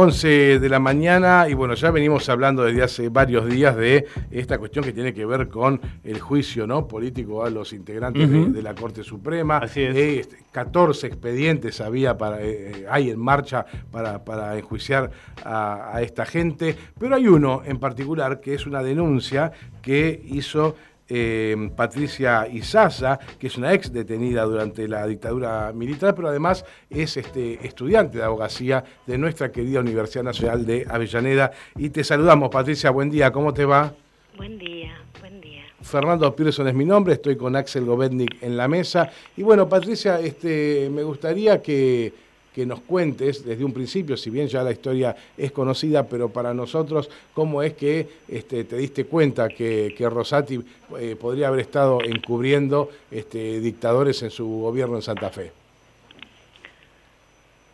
11 de la mañana y bueno, ya venimos hablando desde hace varios días de esta cuestión que tiene que ver con el juicio ¿no? político a los integrantes de, la Corte Suprema. Así es. 14 eh, expedientes había para, eh, hay en marcha para, para enjuiciar a, a esta gente, pero hay uno en particular que es una denuncia que hizo eh, Patricia Izaza, que es una ex detenida durante la dictadura militar, pero además es este, estudiante de abogacía de nuestra querida Universidad Nacional de Avellaneda. Y te saludamos, Patricia, buen día, ¿cómo te va? Buen día, buen día. Fernando Pearson es mi nombre, estoy con Axel Govetnik en la mesa. Y bueno, Patricia, este, me gustaría que que nos cuentes desde un principio, si bien ya la historia es conocida, pero para nosotros, cómo es que este, te diste cuenta que, Rosati eh, podría haber estado encubriendo este, dictadores en su gobierno en Santa Fe.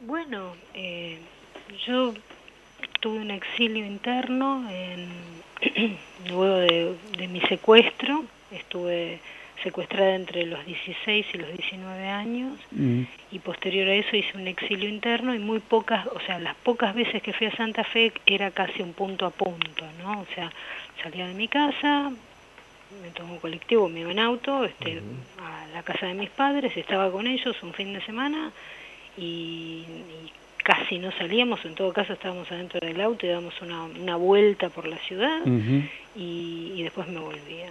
Bueno, eh, yo tuve un exilio interno luego de mi secuestro, estuve secuestrada entre los 16 y los 19 años mm. y posterior a eso hice un exilio interno y muy pocas, o sea, las pocas veces que fui a Santa Fe era casi un punto a punto, ¿no? O sea, salía de mi casa, me tomó un colectivo, me iba en auto, este, a la casa de mis padres, estaba con ellos un fin de semana y, casi no salíamos, en todo caso estábamos adentro del auto y dábamos una, una vuelta por la ciudad y después me volvía.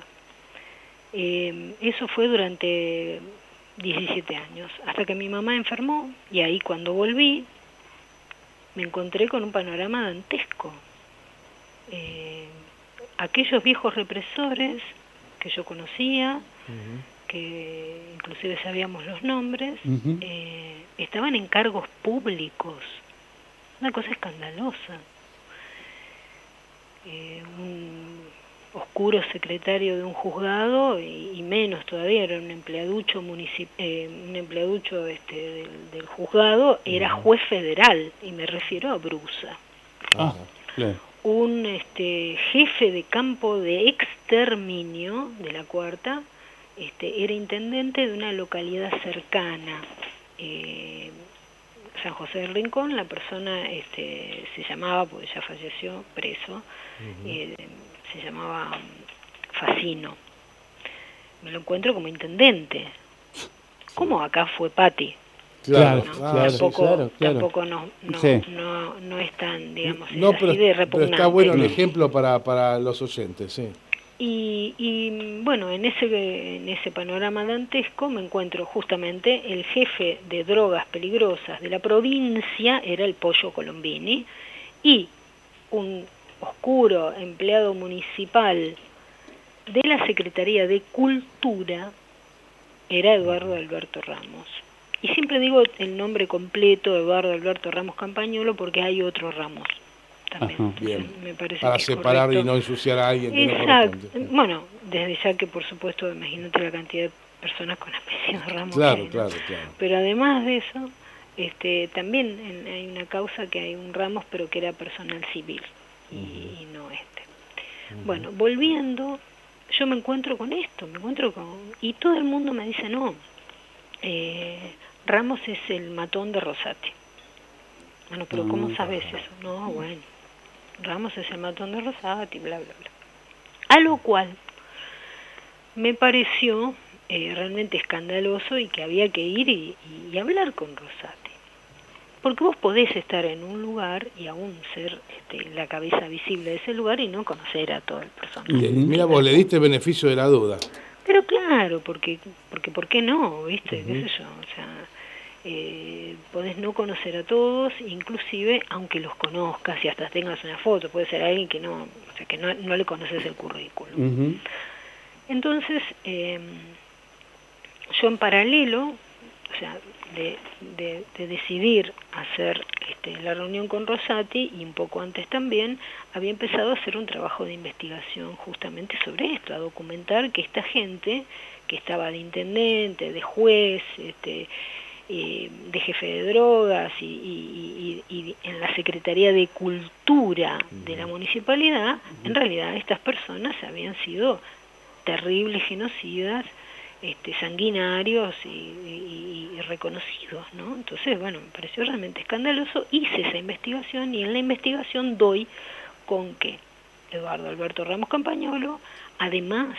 Eh, eso fue durante 17 años, hasta que mi mamá enfermó y ahí cuando volví me encontré con un panorama dantesco. Eh, aquellos viejos represores que yo conocía, que inclusive sabíamos los nombres, eh, estaban en cargos públicos, una cosa escandalosa. un oscuro secretario de un juzgado y, menos todavía era un empleaducho eh, un empleaducho este, del, juzgado era juez federal y me refiero a Brusa. Ah, un este jefe de campo de exterminio de la cuarta este era intendente de una localidad cercana eh, San José del Rincón. La persona este se llamaba porque ya falleció preso se llamaba Facino. Me lo encuentro como intendente. ¿Cómo acá fue Patti? Claro, claro, tampoco, tampoco no, no, no, es tan, digamos, no, pero, está bueno el ejemplo para, para los oyentes, sí. Y, y, bueno, en ese, en ese panorama dantesco me encuentro justamente el jefe de drogas peligrosas de la provincia, era el Pollo Colombini, y un oscuro empleado municipal de la Secretaría de Cultura era Eduardo Alberto Ramos. Y siempre digo el nombre completo, Eduardo Alberto Ramos Campañolo, porque hay otro Ramos. También. bien. Para separar y no ensuciar a alguien. Exacto. bueno, desde ya que por supuesto, imagínate la cantidad de personas con apellido Ramos. Claro, claro, claro. Pero además de eso, este, también hay una causa que hay un Ramos, pero que era personal civil y, no este. Bueno, volviendo, yo me encuentro con esto, me encuentro con... Y todo el mundo me dice, no, eh, Ramos es el matón de Rosati. Bueno, pero ¿cómo mm, sabes eso? No, bueno, Ramos es el matón de Rosati, bla, bla, bla. A lo cual me pareció eh, realmente escandaloso y que había que ir y, y hablar con Rosati. Porque vos podés estar en un lugar y aún ser este, la cabeza visible de ese lugar y no conocer a todo el personal. Mira, vos le diste beneficio de la duda. Pero claro, porque, porque ¿por qué no? ¿Viste? ¿Qué sé yo? O sea, eh, podés no conocer a todos, inclusive aunque los conozcas y hasta tengas una foto, puede ser alguien que no, o sea, que no, no le conoces el currículum. Entonces, eh, yo en paralelo, o sea, de, de, decidir hacer este, la reunión con Rosati y un poco antes también había empezado a hacer un trabajo de investigación justamente sobre esto, a documentar que esta gente que estaba de intendente, de juez, este, eh, de jefe de drogas y, en la Secretaría de Cultura de la municipalidad, en realidad estas personas habían sido terribles genocidas, este, sanguinarios y, reconocidos, ¿no? Entonces, bueno, me pareció realmente escandaloso, hice esa investigación y en la investigación doy con que Eduardo Alberto Ramos Campañolo, además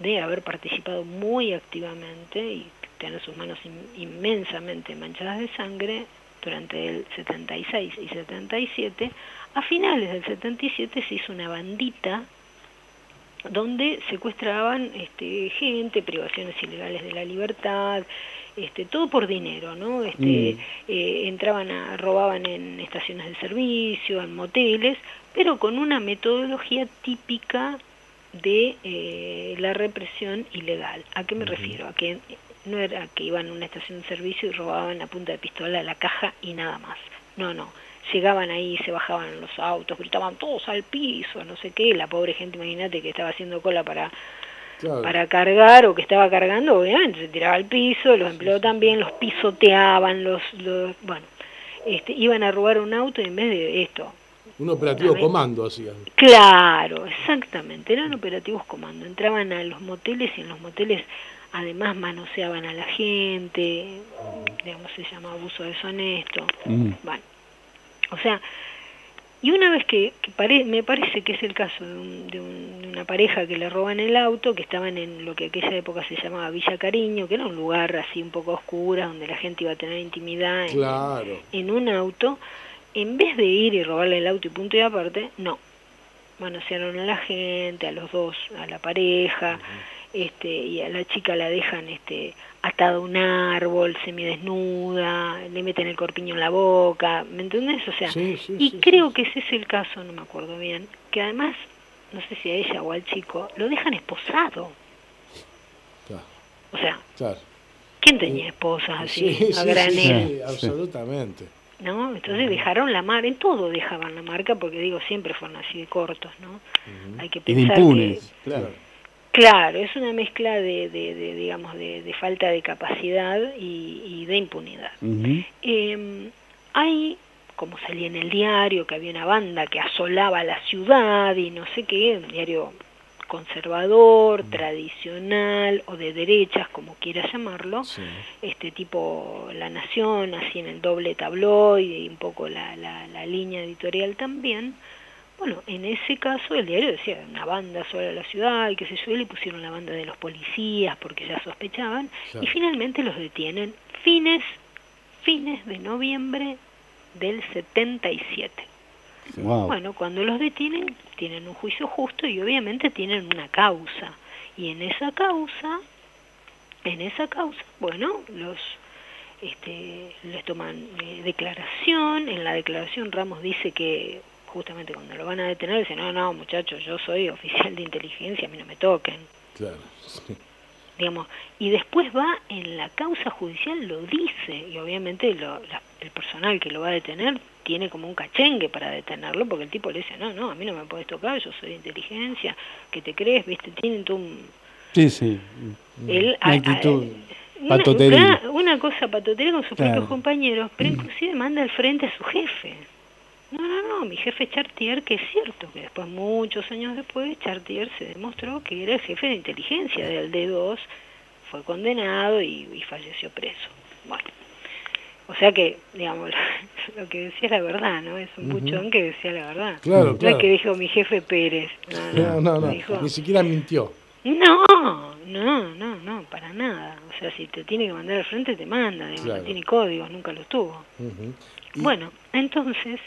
de haber participado muy activamente y tener sus manos inmensamente manchadas de sangre durante el 76 y 77, a finales del 77 se hizo una bandita donde secuestraban este, gente, privaciones ilegales de la libertad, este, todo por dinero, ¿no? Este, mm. eh, entraban a, robaban en estaciones de servicio, en moteles, pero con una metodología típica de eh, la represión ilegal. ¿A qué me refiero? A que no era que iban a una estación de servicio y robaban a punta de pistola la caja y nada más. No, no. Llegaban ahí, se bajaban los autos, gritaban todos al piso, no sé qué. La pobre gente, imagínate que estaba haciendo cola para para cargar o que estaba cargando, obviamente se tiraba al piso, los empleados también, los pisoteaban, los, los bueno, este, iban a robar un auto y en vez de esto, un operativo comando hacían. Claro, exactamente, eran operativos comando. Entraban a los moteles y en los moteles además manoseaban a la gente, digamos, se llama abuso deshonesto. Mm. Bueno, o sea, y una vez que, me parece que es el caso de, una pareja que le roban el auto, que estaban en lo que aquella época se llamaba Villa Cariño, que era un lugar así un poco oscuro, donde la gente iba a tener intimidad en, un auto, en vez de ir y robarle el auto y punto y aparte, no. Manosearon a la gente, a los dos, a la pareja, este, y a la chica la dejan este, atada a un árbol, semidesnuda, le meten el corpiño en la boca, ¿me entendés? O sea, y creo que ese es el caso, no me acuerdo bien, que además, no sé si a ella o al chico, lo dejan esposado. O sea, ¿quién tenía esposas así, a granel? absolutamente. ¿no? Entonces dejaron la marca, en todo dejaban la marca, porque digo, siempre fueron así de cortos, ¿no? Hay que pensar que... Claro Claro, es una mezcla de, de, digamos, de, falta de capacidad y, de impunidad. Em, hay, como salía en el diario, que había una banda que asolaba la ciudad y no sé qué, un diario conservador, tradicional o de derechas, como quiera llamarlo, este tipo La Nación, así en el doble tabloide y un poco la, la, la línea editorial también, bueno, en ese caso el diario decía una banda sobre la ciudad y que se yo, le pusieron la banda de los policías porque ya sospechaban y finalmente los detienen fines, fines de noviembre del 77. Bueno, cuando los detienen tienen un juicio justo y obviamente tienen una causa. Y en esa causa, en esa causa, bueno, los este, les toman eh, declaración, en la declaración Ramos dice que justamente cuando lo van a detener, dicen, no, no, muchachos, yo soy oficial de inteligencia, a mí no me toquen. Claro. Digamos, y después va en la causa judicial, lo dice, y obviamente lo, el personal que lo va a detener tiene como un cachengue para detenerlo, porque el tipo le dice, no, no, a mí no me puedes tocar, yo soy de inteligencia, que te crees, viste, tienen todo un... Sí, sí. una actitud... Una, una, cosa patotería con sus propios compañeros, pero inclusive manda al frente a su jefe. No, no, no, mi jefe Chartier, que es cierto que después, muchos años después, Chartier se demostró que era el jefe de inteligencia del D2, fue condenado y, falleció preso. Bueno, o sea que, digamos, lo que decía la verdad, ¿no? Es un puchón que decía la verdad. Claro, no es que dijo mi jefe Pérez. No, no, no, ni siquiera mintió. No, no, no, no, para nada. O sea, si te tiene que mandar al frente, te manda. No tiene códigos, nunca los tuvo. Bueno, entonces,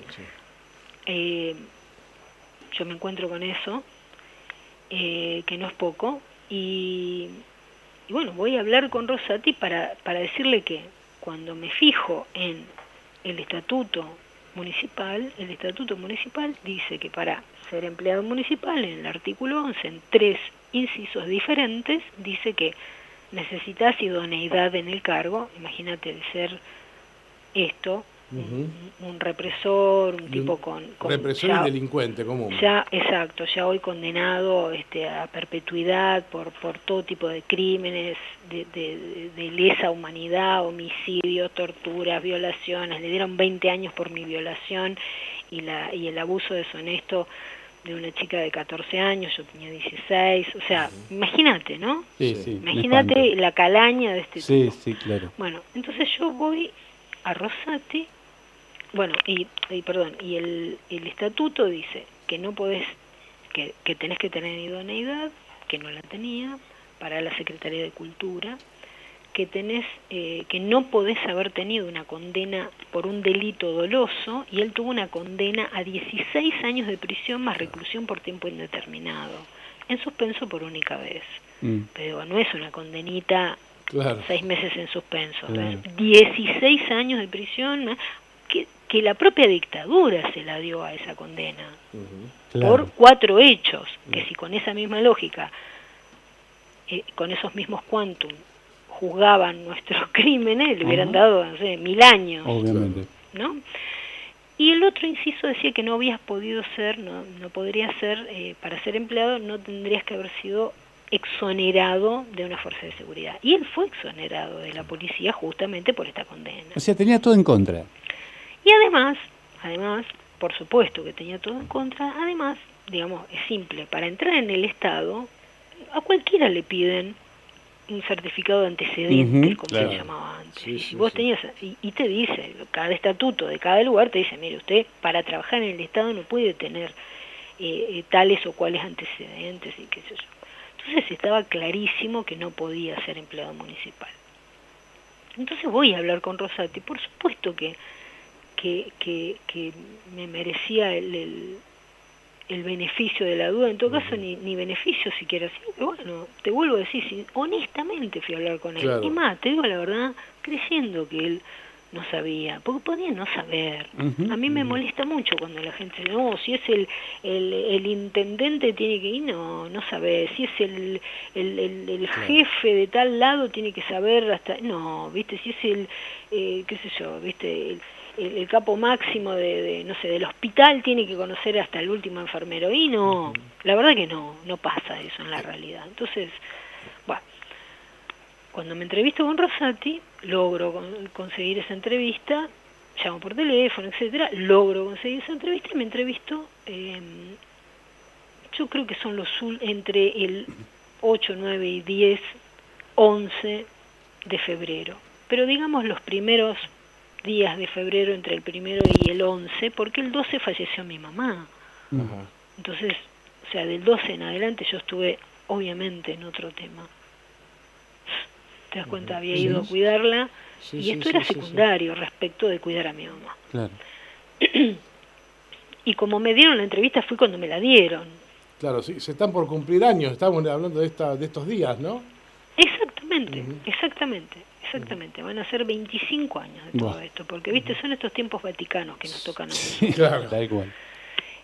eh, yo me encuentro con eso, eh, que no es poco, y, bueno, voy a hablar con Rosati para, para decirle que cuando me fijo en el estatuto municipal, el estatuto municipal dice que para ser empleado municipal, en el artículo 11, en tres incisos diferentes, dice que necesitas idoneidad en el cargo, imagínate de ser esto, un, represor, un tipo con... represor y delincuente común. Ya, exacto, ya hoy condenado este, a perpetuidad por, por todo tipo de crímenes, de, de, lesa humanidad, homicidios, torturas, violaciones. Le dieron 20 años por mi violación y, la, y el abuso deshonesto de una chica de 14 años, yo tenía 16, o sea, imagínate, ¿no? Sí, sí. Imagínate la calaña de este Sí, sí, claro. Bueno, entonces yo voy a Rosati, bueno, y, perdón, y el, el estatuto dice que no podés, que, que tenés que tener idoneidad, que no la tenía, para la Secretaría de Cultura, que tenés, eh, que no podés haber tenido una condena por un delito doloso y él tuvo una condena a 16 años de prisión más reclusión por tiempo indeterminado, en suspenso por única vez. Mm. Pero no es una condenita seis meses en suspenso, 16 años de prisión que, que la propia dictadura se la dio a esa condena por cuatro hechos, que mm. si con esa misma lógica, eh, con esos mismos quantum, juzgaban nuestros crímenes, le hubieran dado, no sé, mil años. Obviamente. ¿No? Y el otro inciso decía que no habías podido ser, no, no podría ser, eh, para ser empleado no tendrías que haber sido exonerado de una fuerza de seguridad. Y él fue exonerado de la policía justamente por esta condena. O sea, tenía todo en contra. Y además, además, por supuesto que tenía todo en contra, además, digamos, es simple, para entrar en el Estado, a cualquiera le piden un certificado de antecedentes, como se llamaba antes. y vos tenías, y, te dice, cada estatuto de cada lugar te dice, mire, usted para trabajar en el Estado no puede tener eh, eh, tales o cuales antecedentes y qué sé yo. Entonces estaba clarísimo que no podía ser empleado municipal. Entonces voy a hablar con Rosati, por supuesto que, que, que, que me merecía el el beneficio de la duda, en todo caso ni, ni beneficio siquiera, sino que bueno, te vuelvo a decir, honestamente fui a hablar con él, y más, te digo la verdad, creyendo que él no sabía, porque podía no saber. A mí me molesta mucho cuando la gente dice, no, si es el, el, el intendente tiene que ir, no, no sabe, si es el, el, el, jefe de tal lado tiene que saber hasta, no, viste, si es el, eh, qué sé yo, viste, el, el, capo máximo de, no sé, del hospital tiene que conocer hasta el último enfermero. Y no, la verdad que no, no pasa eso en la realidad. Entonces, cuando me entrevisto con Rosati, logro conseguir esa entrevista, llamo por teléfono, etcétera, logro conseguir esa entrevista y me entrevisto, em, yo creo que son los entre el 8, 9 y 10, 11 de febrero. Pero digamos los primeros días de febrero entre el primero y el 11, porque el 12 falleció mi mamá. Entonces, o sea, del 12 en adelante yo estuve obviamente en otro tema. ¿Te das cuenta? Había ido a cuidarla y esto era secundario respecto de cuidar a mi mamá. Claro. y como me dieron la entrevista fue cuando me la dieron. Claro, sí, se están por cumplir años, estamos hablando de, esta, de estos días, ¿no? Exactamente, exactamente. Exactamente, van a ser 25 años de todo esto, porque viste, son estos tiempos vaticanos que nos tocan a nosotros. claro, da igual.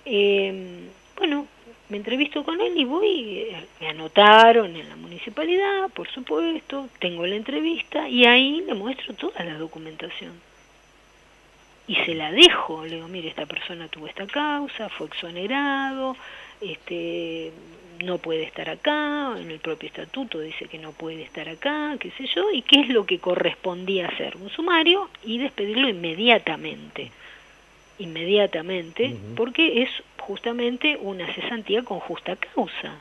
Eh, bueno, me entrevisto con él y voy, eh, me anotaron en la municipalidad, por supuesto, tengo la entrevista y ahí le muestro toda la documentación. Y se la dejo, le digo, mire, esta persona tuvo esta causa, fue exonerado, este no puede estar acá, en el propio estatuto dice que no puede estar acá, qué sé yo, y qué es lo que correspondía hacer, un sumario y despedirlo inmediatamente, inmediatamente, porque es justamente una cesantía con justa causa,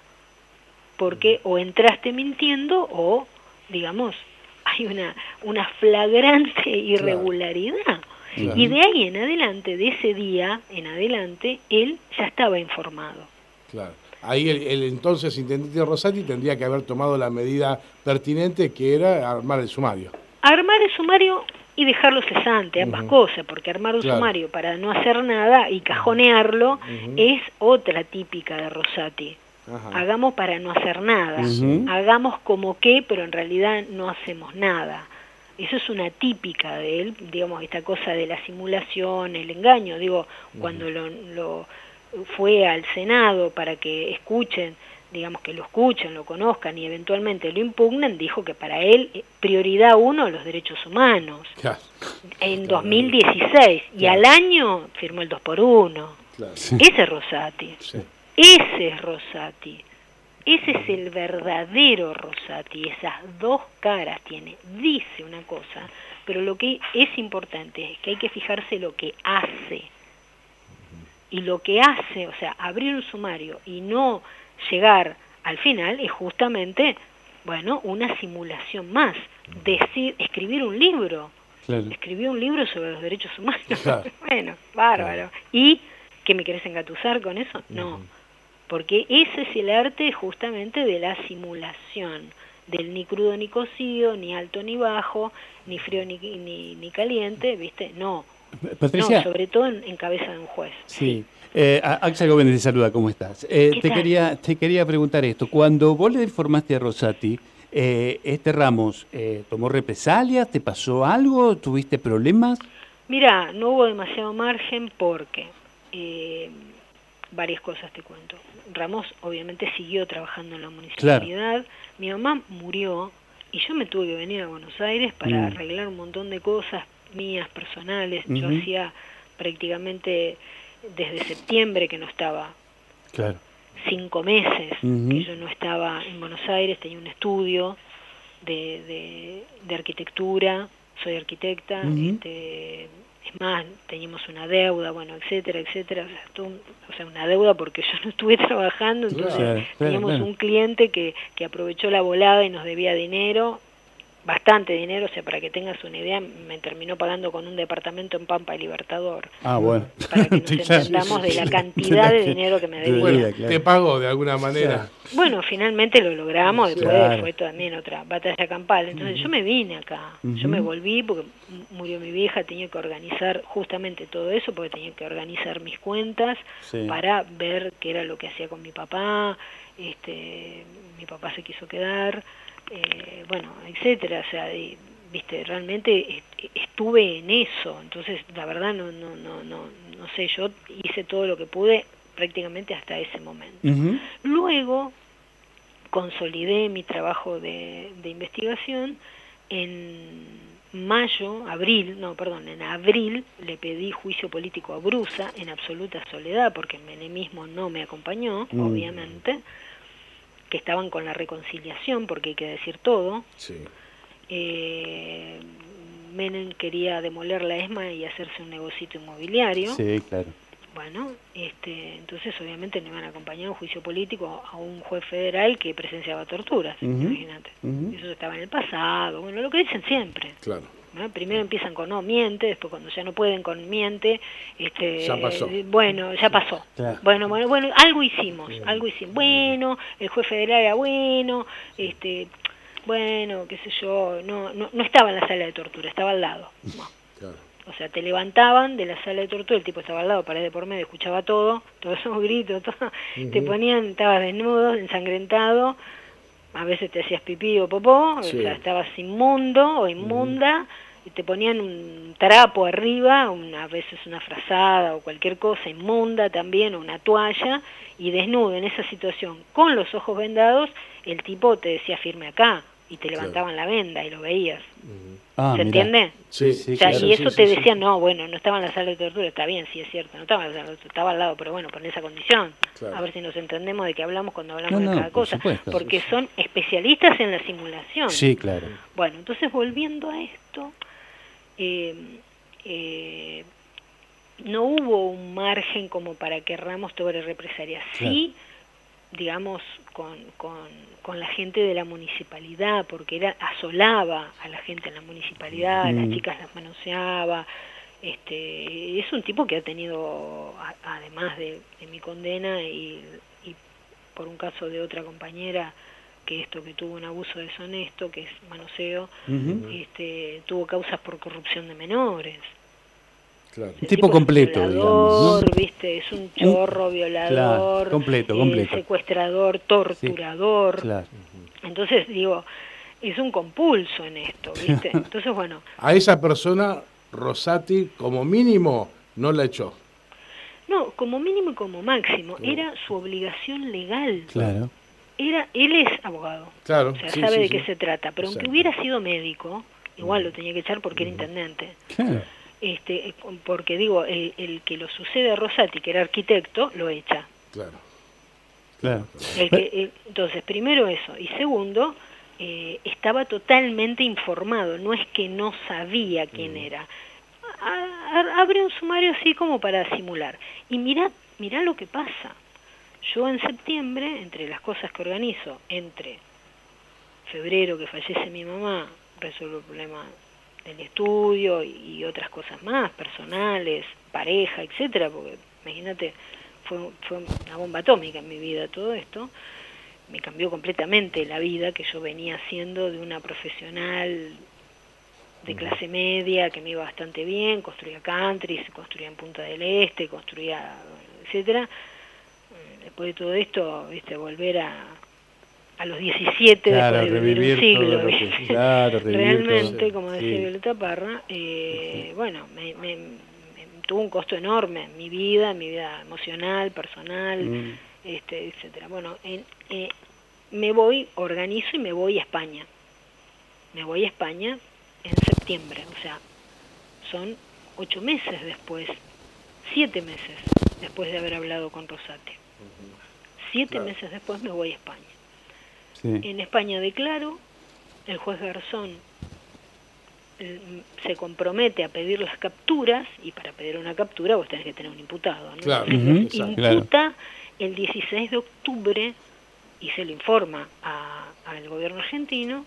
porque o entraste mintiendo o, digamos, hay una, una flagrante irregularidad. Y de ahí en adelante, de ese día en adelante, él ya estaba informado. Claro. Ahí el, entonces intendente Rosati tendría que haber tomado la medida pertinente que era armar el sumario. Armar el sumario y dejarlo cesante, ambas cosas, porque armar un sumario para no hacer nada y cajonearlo es otra típica de Rosati. Hagamos para no hacer nada, hagamos como que, pero en realidad no hacemos nada. Eso es una típica de él, digamos, esta cosa de la simulación, el engaño. Digo, cuando lo fue al Senado para que escuchen digamos que lo escuchen, lo conozcan y eventualmente lo impugnen, dijo que para él eh, prioridad uno los derechos humanos. Claro, En 2016 y al año firmó el 2 por 1 claro. Ese es Rosati. Sí. Ese es Rosati. Ese es el verdadero Rosati. Esas dos caras tiene. Dice una cosa, pero lo que es importante es que hay que fijarse lo que hace. Y lo que hace, o sea, abrir un sumario y no llegar al final es justamente, bueno, una simulación más. Decir, escribir un libro. Claro. Escribió un libro sobre los derechos humanos. Claro. bueno, bárbaro. ¿Y qué me querés engatusar con eso? No. Porque ese es el arte justamente de la simulación, del ni crudo ni cocido, ni alto ni bajo, ni frío ni, ni, ni caliente, ¿viste? No. Patricia, No, sobre todo en, en cabeza de un juez. sí. Eh, Axel Gómez te saluda, ¿cómo estás? Eh, ¿Qué te, tal? quería, te quería preguntar esto. Cuando vos le informaste a Rosati, eh, este Ramos eh, tomó represalias, ¿te pasó algo? ¿Tuviste problemas? Mira, no hubo demasiado margen porque eh, varias cosas te cuento. Ramos obviamente siguió trabajando en la municipalidad. Mi mamá murió y yo me tuve que venir a Buenos Aires para Mm. arreglar un montón de cosas mías, personales. Yo hacía prácticamente desde septiembre que no estaba Claro. cinco meses que yo no estaba en Buenos Aires, tenía un estudio de, de, de arquitectura, soy arquitecta, este, es más, teníamos una deuda, bueno, etcétera, etcétera, o sea, todo un- o sea, una deuda porque yo no estuve trabajando, entonces Claro, claro, teníamos claro. un cliente que, que aprovechó la volada y nos debía dinero, bastante dinero, o sea, para que tengas una idea, me terminó pagando con un departamento en Pampa y Libertador, Ah, bueno. para que nos entendamos de la cantidad de dinero que me debía. Bueno, Debía, claro. te pagó de alguna manera. Bueno, finalmente lo logramos, después Claro. fue también otra batalla campal. Entonces yo me vine acá, yo me volví porque murió mi vieja, tenía que organizar justamente todo eso, porque tenía que organizar mis cuentas Sí. para ver qué era lo que hacía con mi papá, este, mi papá se quiso quedar, eh, bueno, etcétera, o sea, y, viste, realmente est- estuve en eso, entonces la verdad no, no, no, no, no sé, yo hice todo lo que pude prácticamente hasta ese momento. Luego consolidé mi trabajo de, de investigación en mayo, abril, no, perdón, en abril le pedí juicio político a Brusa en absoluta soledad porque el menemismo no me acompañó, Mm. obviamente, que estaban con la reconciliación porque hay que decir todo. Sí. Eh, Menem quería demoler la ESMA y hacerse un negocito inmobiliario. Sí, claro. Bueno, este, entonces obviamente no iban a acompañar un juicio político a un juez federal que presenciaba torturas, imagínate. Eso estaba en el pasado, bueno, lo que dicen siempre. Claro. ¿No? Primero empiezan con no, miente, después cuando ya no pueden con miente, este, Ya pasó. eh, bueno, ya pasó. Claro. Bueno, bueno, bueno, algo hicimos, algo hicimos. Bueno, el juez federal era bueno, este, bueno, qué sé yo, no, no, no estaba en la sala de tortura, estaba al lado. Claro. o sea, te levantaban de la sala de tortura, el tipo estaba al lado, pared de por medio, escuchaba todo, todos esos gritos, todo. te ponían, estabas desnudo, ensangrentado, a veces te hacías pipí o popó, Sí. o sea, estabas inmundo o inmunda, y te ponían un trapo arriba, una, a veces una frazada o cualquier cosa inmunda también, o una toalla, y desnudo en esa situación, con los ojos vendados, el tipo te decía firme acá, y te Claro. levantaban la venda y lo veías. Ah, ¿Se mirá. entiende? Sí, Sí, O sea, claro, y eso sí, te sí, sí. decían, no, bueno, no estaba en la sala de tortura, está bien, sí es cierto, no estaba en la sala de tortura, estaba al lado, pero bueno, con esa condición. Claro. A ver si nos entendemos de qué hablamos cuando hablamos No, no, de cada por cosa. supuesto. porque son especialistas en la simulación. Sí, claro. Bueno, entonces volviendo a esto, eh, eh, no hubo un margen como para que Ramos tuviera represalias. Sí, digamos, con, con, con la gente de la municipalidad, porque era asolaba a la gente en la municipalidad, las chicas las manoseaba. Este, es un tipo que ha tenido, a- además de, de mi condena y, y por un caso de otra compañera, que esto que tuvo un abuso deshonesto, que es manoseo, este, tuvo causas por corrupción de menores. Claro. Un tipo es completo, violador, digamos, ¿no? ¿viste? Es un chorro, violador, Claro, completo, eh, completo. secuestrador, torturador. Claro. Entonces, digo, es un compulso en esto, ¿viste? Entonces, bueno, A esa persona, Rosati, como mínimo, no la echó. no, como mínimo y como máximo, era su obligación legal. Claro. era, él es abogado, Claro. o sea, sí, sabe sí, de sí. qué se trata, pero aunque hubiera sido médico, igual lo tenía que echar porque era intendente. Claro. Este, eh, porque digo, el, el que lo sucede a Rosati, que era arquitecto, lo echa. Claro. Claro. El que- el- entonces, primero eso. Y segundo, eh, estaba totalmente informado, no es que no sabía quién era. A- a- abre un sumario así como para simular. Y mira, mira lo que pasa. Yo en septiembre, entre las cosas que organizo, entre febrero que fallece mi mamá, resuelvo el problema del estudio y, y otras cosas más, personales, pareja, etcétera, porque imagínate, fue, fue una bomba atómica en mi vida todo esto, me cambió completamente la vida que yo venía haciendo de una profesional de clase media que me iba bastante bien, construía country, construía en Punta del Este, construía, etcétera. Eh, Después de todo esto, viste, volver a, a los 17 Claro, después de vivir un siglo, realmente, todo. como Sí. decía Violeta Parra, eh, bueno, me, me- me- tuvo un costo enorme en mi vida, en mi vida emocional, personal, Mm. este, etcétera. Bueno, en- eh, me voy, organizo y me voy a España. Me voy a España en septiembre, o sea, son ocho meses después, siete meses después de haber hablado con Rosati. Siete Claro. meses después me voy a España. Sí. En España declaro, el juez Garzón eh, se compromete a pedir las capturas, y para pedir una captura vos tenés que tener un imputado, ¿no? Claro, imputa el 16 de octubre y se le informa a- al gobierno argentino,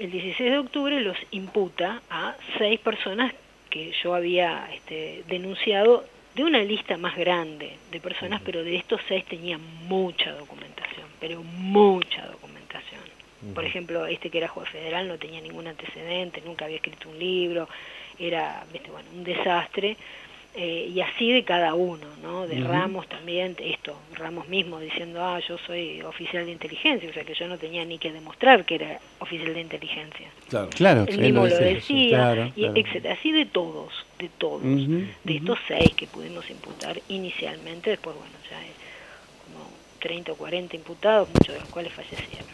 el 16 de octubre los imputa a seis personas que yo había este, denunciado de una lista más grande de personas, pero de estos seis tenía mucha documentación, pero mucha documentación. Por ejemplo, este que era juez federal no tenía ningún antecedente, nunca había escrito un libro, era viste, bueno, un desastre. eh, y así de cada uno, ¿no? De. Ramos también, esto, Ramos mismo diciendo, ah, yo soy oficial de inteligencia, o sea que yo no tenía ni que demostrar que era oficial de inteligencia. Claro. Claro, Él él mismo lo decía, claro, y claro. etcétera. Así de todos, de todos. De estos seis que pudimos imputar inicialmente, después, bueno, ya hay como 30 o 40 imputados, muchos de los cuales fallecieron,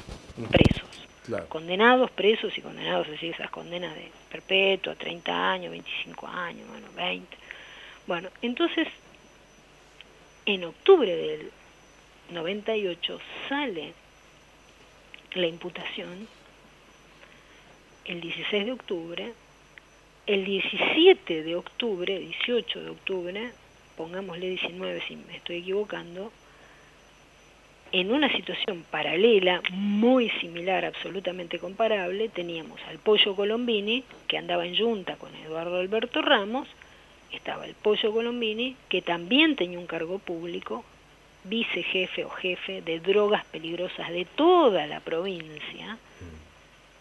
presos. Claro. Condenados, presos y condenados, es decir, esas condenas de perpetua, 30 años, 25 años, bueno, 20. Bueno, entonces, en octubre del 98 sale la imputación, el 16 de octubre, el 17 de octubre, 18 de octubre, pongámosle 19 si me estoy equivocando, en una situación paralela, muy similar, absolutamente comparable, teníamos al Pollo Colombini, que andaba en junta con Eduardo Alberto Ramos, estaba el Pollo Colombini, que también tenía un cargo público, vicejefe o jefe de drogas peligrosas de toda la provincia,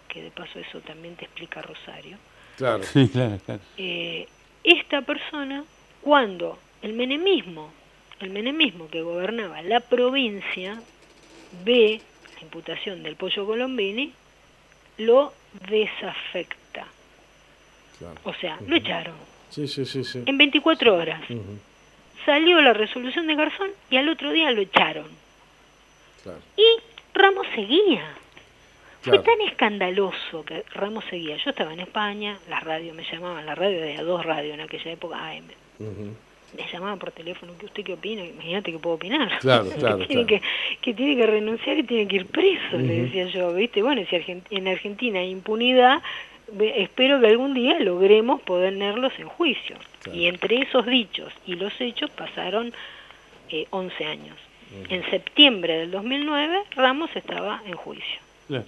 que de paso eso también te explica Rosario, Claro. Sí, claro, claro. eh, esta persona, cuando el menemismo, el menemismo que gobernaba la provincia, ve la imputación del pollo Colombini, lo desafecta. claro. O sea, lo echaron Sí, sí, sí, sí. en 24 horas. Salió la resolución de Garzón y al otro día lo echaron. Claro. Y Ramos seguía. Claro. Fue tan escandaloso que Ramos seguía. Yo estaba en España, las radios me llamaban, la radio de dos radios en aquella época, AM. Ujú. Me llamaban por teléfono, ¿que usted qué opina? Imagínate que puedo opinar. Claro, claro, que, tiene claro. Que, que tiene que renunciar y tiene que ir preso, le decía yo, ¿viste? Bueno, si Argen- en Argentina hay impunidad, espero que algún día logremos ponerlos en juicio. Claro. Y entre esos dichos y los hechos pasaron eh, 11 años. En septiembre del 2009, Ramos estaba en juicio.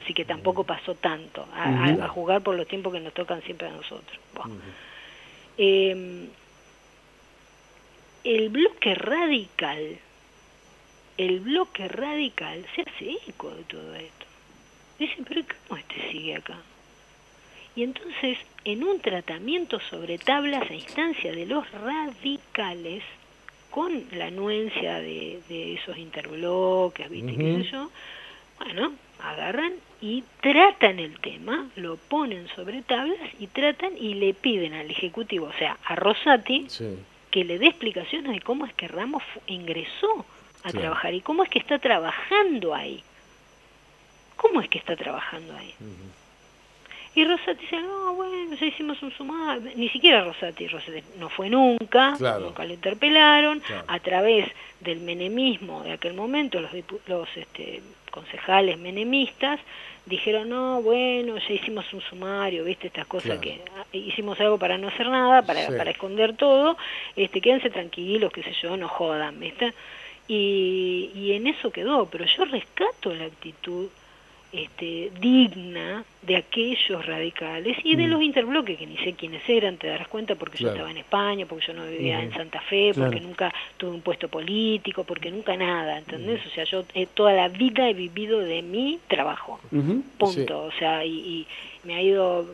Así que tampoco pasó tanto, a, Ujú. a- a jugar por los tiempos que nos tocan siempre a nosotros. Eh, el bloque radical, el bloque radical se hace eco de todo esto. Dice, pero ¿cómo este sigue acá? Y entonces, en un tratamiento sobre tablas a instancia de los radicales, con la anuencia de, de esos interbloques, ¿viste? ¿Qué Ujú. sé yo? Bueno, agarran y tratan el tema, lo ponen sobre tablas y tratan y le piden al Ejecutivo, o sea, a Rosati, Sí, que le dé explicaciones de cómo es que Ramos ingresó a Claro. trabajar. ¿Y cómo es que está trabajando ahí? ¿Cómo es que está trabajando ahí? Y Rosati dice, no, bueno, ya hicimos un sumario. Ni siquiera Rosati, Rosati no fue nunca, Claro. nunca lo interpelaron. Claro. A través del menemismo de aquel momento, los, los este, concejales menemistas dijeron, no, bueno, ya hicimos un sumario, viste, estas cosas Claro. que ah, hicimos algo para no hacer nada, para, Sí. para esconder todo, este, quédense tranquilos, qué sé yo, no jodan, viste. Y, y en eso quedó, pero yo rescato la actitud este, digna de aquellos radicales y de Mm. los interbloques, que ni sé quiénes eran, te darás cuenta, porque Claro. yo estaba en España, porque yo no vivía en Santa Fe, porque nunca tuve un puesto político, porque nunca nada, ¿entendés? O sea, yo eh, toda la vida he vivido de mi trabajo, punto. O sea, y, y me ha ido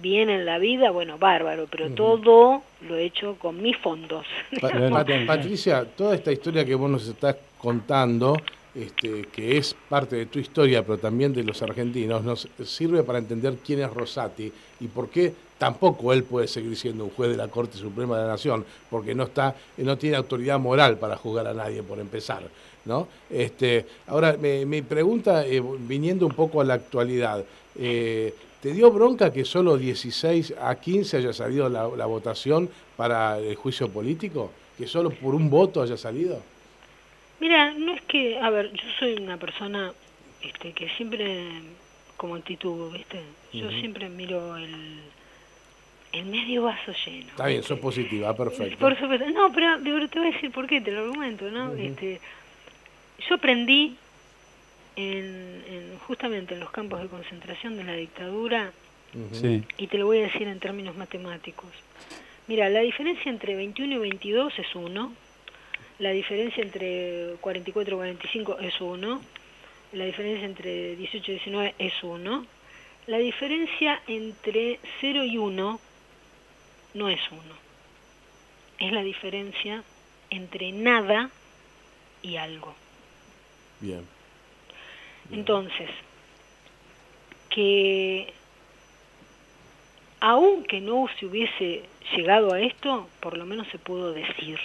bien en la vida, bueno, bárbaro, pero todo lo he hecho con mis fondos. Pa- Patricia, toda esta historia que vos nos estás contando, este, que es parte de tu historia, pero también de los argentinos, nos sirve para entender quién es Rosati y por qué tampoco él puede seguir siendo un juez de la Corte Suprema de la Nación, porque no está, no tiene autoridad moral para juzgar a nadie, por empezar. ¿no? Este, ahora, me- mi pregunta, eh, viniendo un poco a la actualidad, eh, ¿te dio bronca que solo 16 a 15 haya salido la votación para el juicio político? ¿Que solo por un voto haya salido? Mira, no es que, a ver, yo soy una persona este, que siempre, como actitud, ¿viste? Yo siempre miro el, el medio vaso lleno. Está bien, sos positiva, perfecto. Por supuesto. No, pero, pero te voy a decir por qué, te lo argumento, ¿no? Este, yo aprendí en, en- justamente en los campos de concentración de la dictadura. Sí. y te lo voy a decir en términos matemáticos. Mira, la diferencia entre 21 y 22 es 1, la diferencia entre 44 y 45 es 1, la diferencia entre 18 y 19 es 1, la diferencia entre 0 y 1 no es 1, es la diferencia entre nada y algo. Bien. Bien. Entonces, que aunque no se hubiese llegado a esto, por lo menos se pudo decir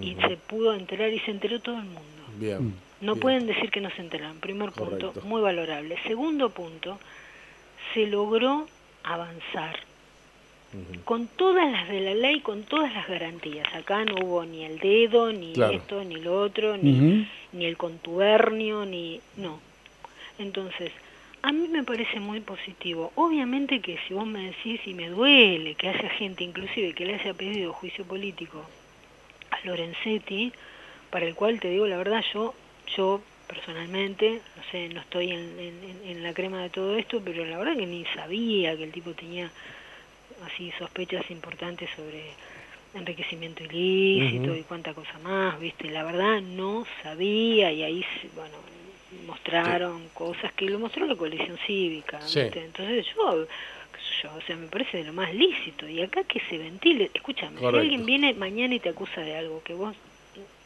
y se pudo enterar y se enteró todo el mundo. Bien. Mm. No Bien. pueden decir que no se enteraron. Primer punto, Correcto. muy valorable. Segundo punto, se logró avanzar con todas las de la ley, con todas las garantías. Acá no hubo ni el dedo, ni Claro. esto, ni lo otro, ni, ni el contubernio, ni... No. Entonces, a mí me parece muy positivo. Obviamente que si vos me decís y me duele que haya gente inclusive que le haya pedido juicio político Lorenzetti, para el cual te digo la verdad, yo, yo personalmente, no sé, no estoy en, en- en la crema de todo esto, pero la verdad que ni sabía que el tipo tenía así sospechas importantes sobre enriquecimiento ilícito y cuánta cosa más, ¿viste? La verdad no sabía y ahí, bueno, mostraron cosas que lo mostró la coalición cívica, Sí. ¿viste? Entonces yo, yo, o sea, me parece de lo más lícito y acá que se ventile, escúchame, Correcto. si alguien viene mañana y te acusa de algo que vos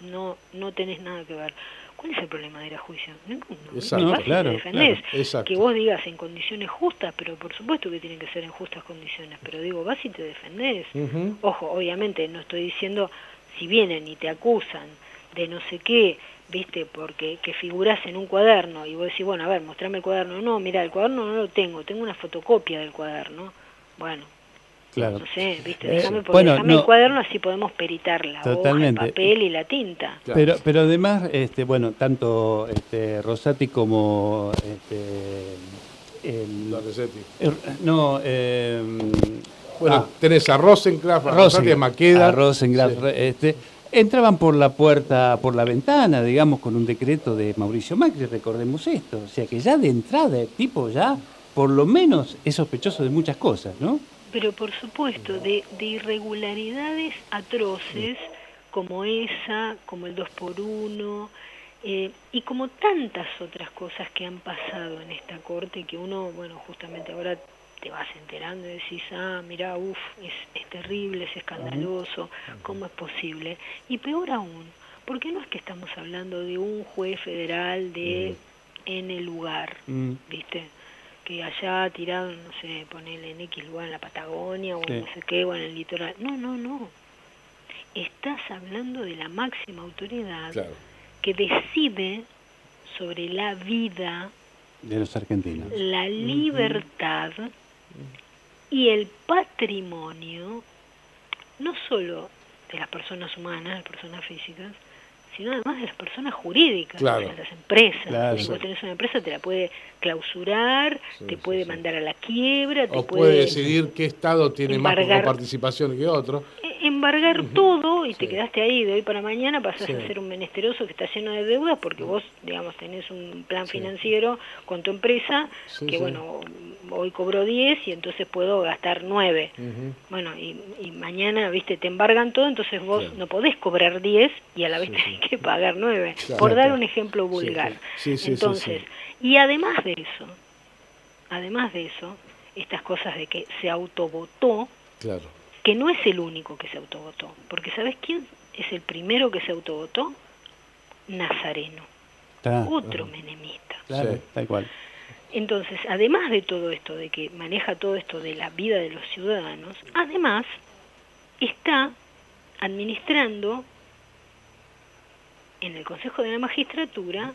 no no tenés nada que ver, ¿cuál es el problema de ir a juicio? Ninguno. Exacto. Vas y te claro, defendés. claro. Que vos digas en condiciones justas, pero por supuesto que tienen que ser en justas condiciones, pero digo, vas y te defendés. Ojo, obviamente no estoy diciendo si vienen y te acusan de no sé qué, viste, porque que figuras en un cuaderno y vos decís, bueno, a ver, mostrame el cuaderno. No, mira, el cuaderno no lo tengo, tengo una fotocopia del cuaderno. Bueno, Claro. no sé, viste, Eh, déjame, por- bueno, no. el cuaderno así podemos peritar la Totalmente. hoja, el papel y la tinta. Claro. Pero, pero además, este, bueno, tanto este, Rosati como este, el- no, eh, Bueno, ah, tenés a Rosencraft, a Rosati, a Maqueda. a Sí. re- este, entraban por la puerta, por la ventana, digamos, con un decreto de Mauricio Macri, recordemos esto. O sea que ya de entrada el tipo ya, por lo menos, es sospechoso de muchas cosas, ¿no? Pero por supuesto, de, de irregularidades atroces como esa, como el 2 por 1 eh, y como tantas otras cosas que han pasado en esta corte que uno, bueno, justamente ahora te vas enterando y decís, ah, mira, uff, es, es terrible, es escandaloso, ¿cómo es posible? Y peor aún, porque no es que estamos hablando de un juez federal de en el lugar, Mm, ¿viste? Que allá tirado, no sé, ponerle en X lugar en la Patagonia o Sí. no sé qué, o en el litoral. No, no, no. Estás hablando de la máxima autoridad Claro. que decide sobre la vida, De los argentinos. la libertad y el patrimonio, no solo de las personas humanas, las personas físicas, sino además de las personas jurídicas, Claro. sea, las empresas. Claro. Si vos tenés una empresa, te la puede clausurar, Sí, te puede sí. mandar a la quiebra, te O puede puede decidir qué Estado tiene más embargar- participación que otro. e- embargar todo y te quedaste ahí de hoy para mañana, pasas Sí. a ser un menesteroso que está lleno de deudas porque vos, digamos, tenés un plan financiero con tu empresa que, bueno, hoy cobró 10 y entonces puedo gastar 9. Ujú. Bueno, y, y mañana, viste, te embargan todo, entonces vos no podés cobrar 10 y a la vez tenés que pagar 9, Claro, por dar un ejemplo vulgar. Sí, sí, sí, entonces, y además de eso, además de eso, estas cosas de que se autovotó, Claro. Que no es el único que se autovotó, porque ¿sabes quién es el primero que se autovotó? Nazareno, otro menemista. claro, Sí. tal cual. Entonces, además de todo esto, de que maneja todo esto de la vida de los ciudadanos, además está administrando en el Consejo de la Magistratura.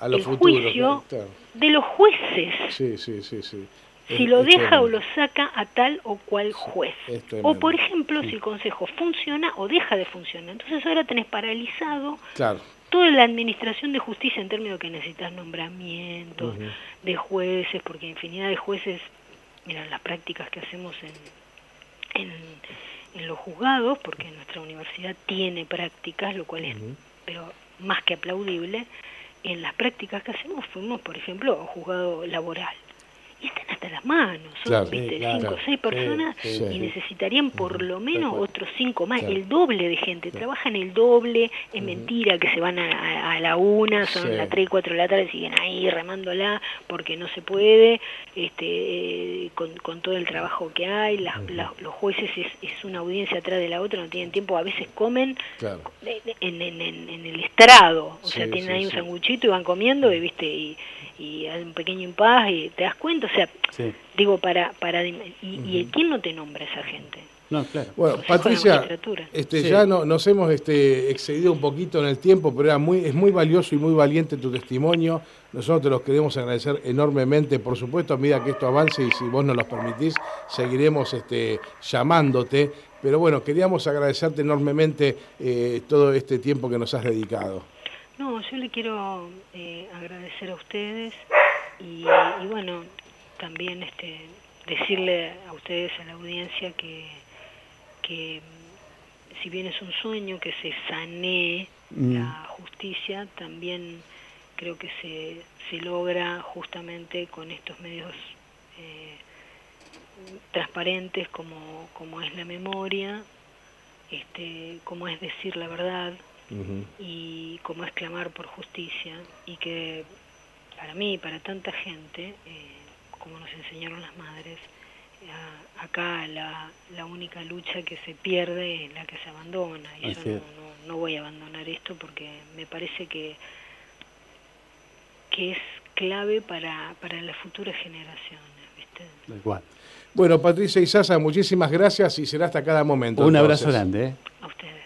A el juicio claro. de los jueces, Sí, sí, sí, sí. Si lo deja o lo saca a tal o cual juez. O por ejemplo, si el Consejo funciona o deja de funcionar. Entonces ahora tenés paralizado Claro. toda la administración de justicia en términos que necesitas nombramientos de jueces, porque infinidad de jueces, mira, las prácticas que hacemos en, en, en los juzgados, porque nuestra universidad tiene prácticas, lo cual es pero más que aplaudible, en las prácticas que hacemos fuimos, por ejemplo, a un juzgado laboral. Las manos, son Claro. ¿viste? Claro. cinco o seis personas Sí, sí. y necesitarían por lo menos otros cinco más, el doble de gente, trabajan el doble, es mentira que se van a, a- a la una, son las tres, cuatro de la tarde, siguen ahí remándola porque no se puede, este, eh, con, con todo el trabajo que hay, las- las- los jueces es, es una audiencia atrás de la otra, no tienen tiempo, a veces comen Claro. en, en, en, en el estrado, o sea, tienen ahí un sanguchito y van comiendo y viste y, y hay un pequeño impas y te das cuenta, o sea, Sí. digo para para y, y quién no te nombra esa gente. No, claro. Bueno, Patricia, este, Sí. ya no, nos hemos este, excedido un poquito en el tiempo, pero era muy, es muy valioso y muy valiente tu testimonio. Nosotros te los queremos agradecer enormemente. Por supuesto, a medida que esto avance y si vos nos lo permitís, seguiremos este, llamándote. Pero bueno, queríamos agradecerte enormemente eh, todo este tiempo que nos has dedicado. No, yo le quiero eh, agradecer a ustedes y, y bueno, también este decirle a ustedes, a la audiencia, que, que si bien es un sueño que se sanee Mm. la justicia, también creo que se, se logra justamente con estos medios eh, transparentes como, como es la memoria, este, como es decir la verdad, Y como es clamar por justicia y que para mí y para tanta gente, eh, como nos enseñaron las madres, a- acá la, la única lucha que se pierde es la que se abandona y Así yo no, no, no voy a abandonar esto porque me parece que, que es clave para, para las futuras generaciones. ¿viste? Tal cual. Bueno, Patricia Isaza, muchísimas gracias y será hasta cada momento. Un abrazo grande, ¿eh? A ustedes.